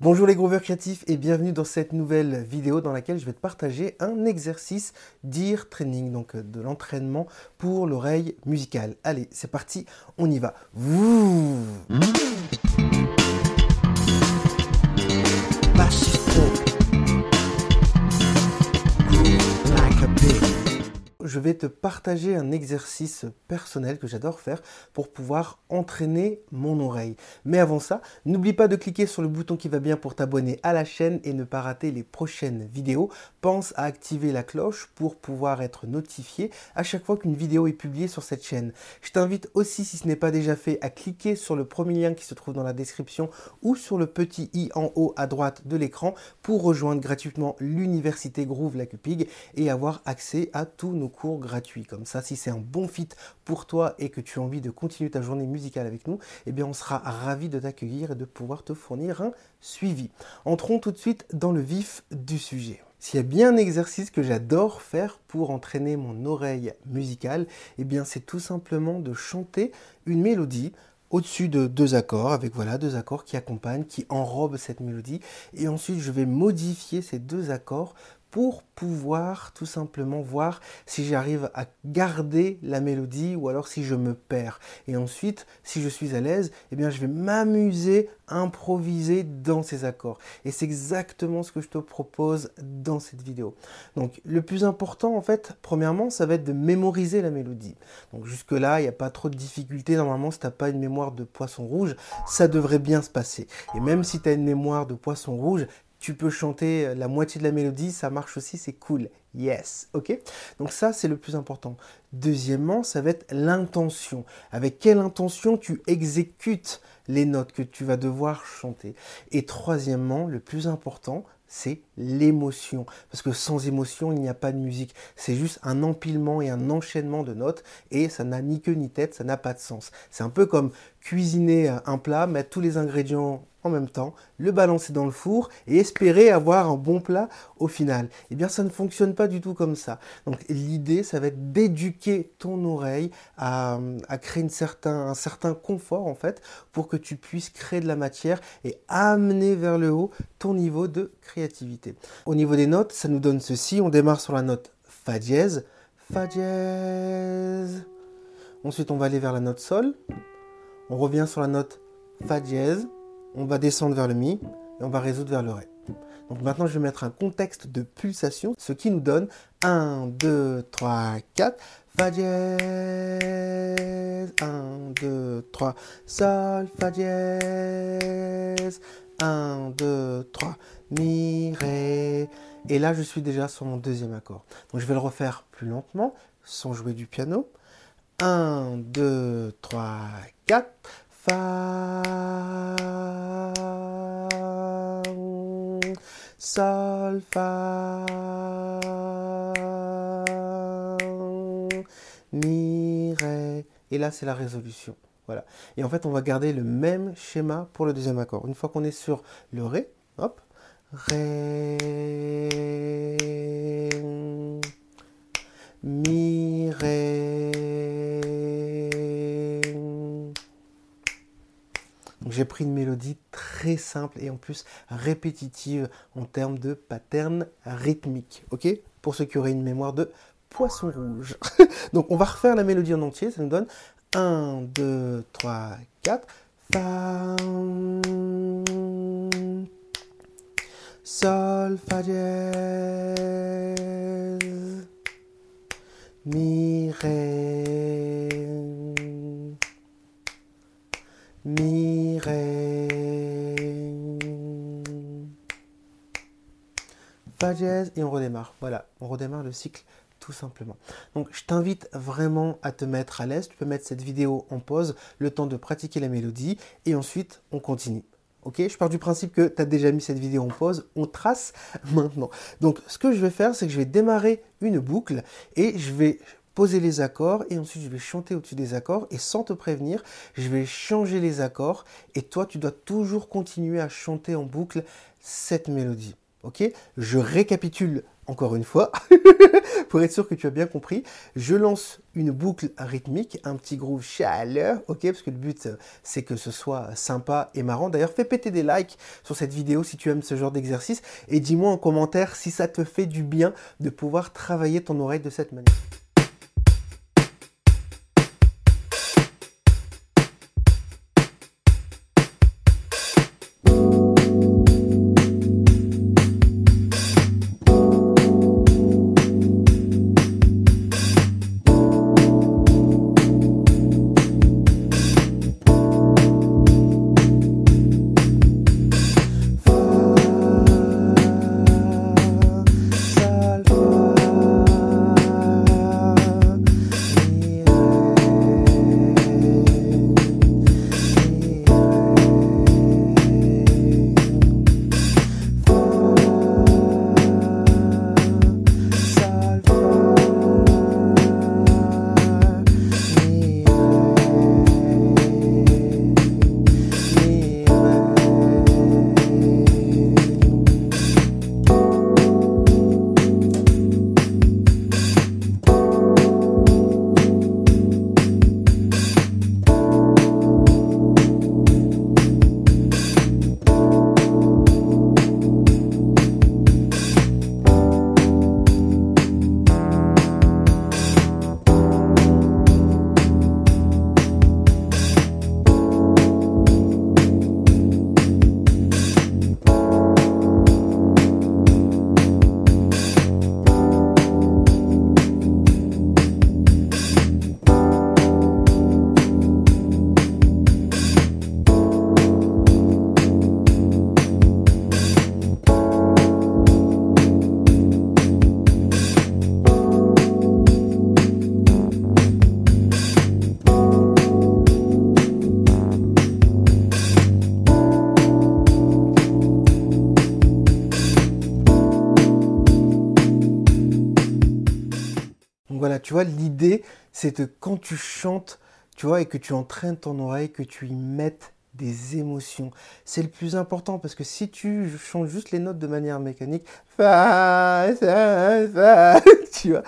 Bonjour les grooveurs créatifs et bienvenue dans cette nouvelle vidéo dans laquelle je vais te partager un exercice d'ear training, donc euh, de l'entraînement pour l'oreille musicale. Allez, c'est parti, on y va. Je vais te partager un exercice personnel que j'adore faire pour pouvoir entraîner mon oreille. Mais avant ça, n'oublie pas de cliquer sur le bouton qui va bien pour t'abonner à la chaîne et ne pas rater les prochaines vidéos. Pense à activer la cloche pour pouvoir être notifié à chaque fois qu'une vidéo est publiée sur cette chaîne. Je t'invite aussi, si ce n'est pas déjà fait, à cliquer sur le premier lien qui se trouve dans la description ou sur le petit i en haut à droite de l'écran pour rejoindre gratuitement l'université Groove Lacupig et avoir accès à tous nos cours gratuits. Comme ça, si c'est un bon fit pour toi et que tu as envie de continuer ta journée musicale avec nous, eh bien on sera ravi de t'accueillir et de pouvoir te fournir un suivi. Entrons tout de suite dans le vif du sujet. S'il y a bien un exercice que j'adore faire pour entraîner mon oreille musicale, eh bien c'est tout simplement de chanter une mélodie au-dessus de deux accords, avec voilà deux accords qui accompagnent, qui enrobent cette mélodie. Et ensuite, je vais modifier ces deux accords pour pouvoir tout simplement voir si j'arrive à garder la mélodie ou alors si je me perds. Et ensuite, si je suis à l'aise, eh bien je vais m'amuser improviser dans ces accords. Et c'est exactement ce que je te propose dans cette vidéo. Donc le plus important en fait, premièrement, ça va être de mémoriser la mélodie. Donc jusque là, il n'y a pas trop de difficultés. Normalement, si tu n'as pas une mémoire de poisson rouge, ça devrait bien se passer. Et même si tu as une mémoire de poisson rouge, tu peux chanter la moitié de la mélodie, ça marche aussi, c'est cool. Yes, ok Donc ça, c'est le plus important. Deuxièmement, ça va être l'intention. Avec quelle intention tu exécutes les notes que tu vas devoir chanter. Et troisièmement, le plus important, c'est l'émotion. Parce que sans émotion, il n'y a pas de musique. C'est juste un empilement et un enchaînement de notes et ça n'a ni queue ni tête, ça n'a pas de sens. C'est un peu comme cuisiner un plat, mettre tous les ingrédients en même temps, le balancer dans le four et espérer avoir un bon plat au final. Eh bien, ça ne fonctionne pas du tout comme ça. Donc, l'idée, ça va être d'éduquer ton oreille à, créer certain, un certain confort, en fait, pour que tu puisses créer de la matière et amener vers le haut ton niveau de créativité. Au niveau des notes, ça nous donne ceci. On démarre sur la note Fa dièse. Fa dièse. Ensuite, on va aller vers la note Sol. On revient sur la note Fa dièse on va descendre vers le Mi et on va résoudre vers le Ré. Donc maintenant, je vais mettre un contexte de pulsation, ce qui nous donne 1, 2, 3, 4. Fa dièse, 1, 2, 3, Sol, Fa dièse, 1, 2, 3, Mi, Ré. Et là, je suis déjà sur mon deuxième accord. Donc je vais le refaire plus lentement, sans jouer du piano. 1, 2, 3, 4. Fa, Sol, Fa, Mi, Ré. Et là, c'est la résolution. Voilà. Et en fait, on va garder le même schéma pour le deuxième accord. Une fois qu'on est sur le Ré, hop, Ré, Mi, Ré. J'ai pris une mélodie très simple et en plus répétitive en termes de pattern rythmique. Ok? Pour ceux qui auraient une mémoire de poisson rouge. Donc on va refaire la mélodie en entier. Ça nous donne 1, 2, 3, 4. Fa, Sol, Fa dièse, Mi, Ré, Dièse et on redémarre. Voilà, on redémarre le cycle tout simplement. Donc je t'invite vraiment à te mettre à l'aise. Tu peux mettre cette vidéo en pause, le temps de pratiquer la mélodie et ensuite on continue. Ok, je pars du principe que tu as déjà mis cette vidéo en pause, on trace maintenant. Donc ce que je vais faire, c'est que je vais démarrer une boucle et je vais poser les accords et ensuite je vais chanter au-dessus des accords et sans te prévenir, je vais changer les accords et toi tu dois toujours continuer à chanter en boucle cette mélodie. Ok Je récapitule encore une fois, pour être sûr que tu as bien compris, je lance une boucle rythmique, un petit groove chaleur, ok Parce que le but, euh, c'est que ce soit sympa et marrant. D'ailleurs, fais péter des likes sur cette vidéo si tu aimes ce genre d'exercice et dis-moi en commentaire si ça te fait du bien de pouvoir travailler ton oreille de cette manière. Voilà, tu vois, l'idée, c'est que quand tu chantes, tu vois, et que tu entraînes ton oreille, que tu y mettes des émotions. C'est le plus important parce que si tu chantes juste les notes de manière mécanique, fa, tu vois,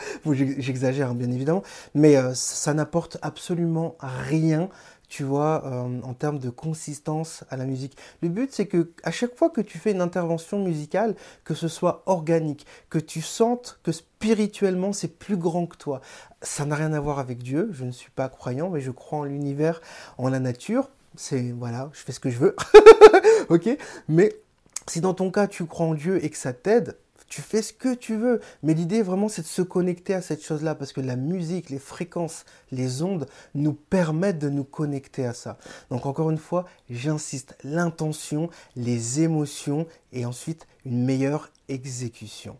j'exagère hein, bien évidemment, mais euh, ça n'apporte absolument rien tu vois, euh, en termes de consistance à la musique. Le but, c'est que à chaque fois que tu fais une intervention musicale, que ce soit organique, que tu sentes que spirituellement c'est plus grand que toi. Ça n'a rien à voir avec Dieu. Je ne suis pas croyant, mais je crois en l'univers, en la nature. C'est voilà, je fais ce que je veux, ok? Mais si dans ton cas tu crois en Dieu et que ça t'aide, tu fais ce que tu veux. Mais l'idée vraiment c'est de se connecter à cette chose-là parce que la musique, les fréquences, les ondes nous permettent de nous connecter à ça. Donc encore une fois, j'insiste, l'intention, les émotions et ensuite une meilleure exécution.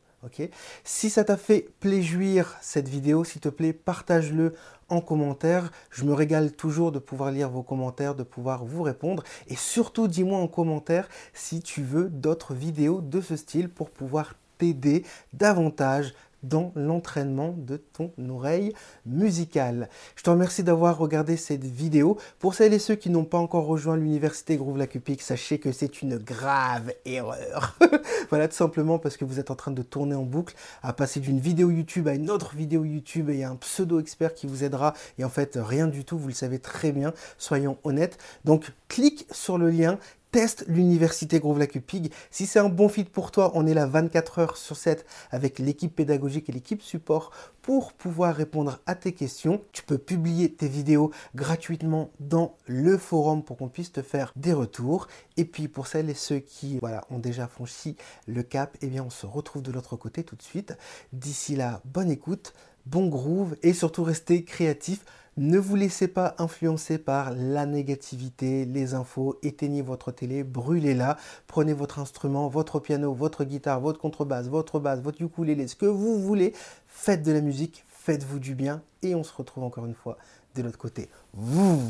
si ça t'a fait plaisir cette vidéo, s'il te plaît, partage-le en commentaire. Je me régale toujours de pouvoir lire vos commentaires, de pouvoir vous répondre. Et surtout, dis-moi en commentaire si tu veux d'autres vidéos de ce style pour pouvoir t'aider davantage dans l'entraînement de ton oreille musicale. Je te remercie d'avoir regardé cette vidéo. Pour celles et ceux qui n'ont pas encore rejoint l'université Groove Lacupic, sachez que c'est une grave erreur. voilà, tout simplement parce que vous êtes en train de tourner en boucle, à passer d'une vidéo YouTube à une autre vidéo YouTube et un pseudo-expert qui vous aidera et en fait rien du tout, vous le savez très bien, soyons honnêtes. Donc clique sur le lien teste l'université Groove Lacupig. Si c'est un bon fit pour toi, on est là 24 heures sur 7 avec l'équipe pédagogique et l'équipe support pour pouvoir répondre à tes questions. Tu peux publier tes vidéos gratuitement dans le forum pour qu'on puisse te faire des retours. Et puis pour celles et ceux qui voilà, ont déjà franchi le cap, eh bien on se retrouve de l'autre côté tout de suite. D'ici là, bonne écoute, bon groove et surtout restez créatifs. Ne vous laissez pas influencer par la négativité, les infos, éteignez votre télé, brûlez-la, prenez votre instrument, votre piano, votre guitare, votre contrebasse, votre basse, votre ukulélé, ce que vous voulez, faites de la musique, faites-vous du bien et on se retrouve encore une fois de l'autre côté. Vous,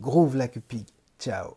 groove. Ciao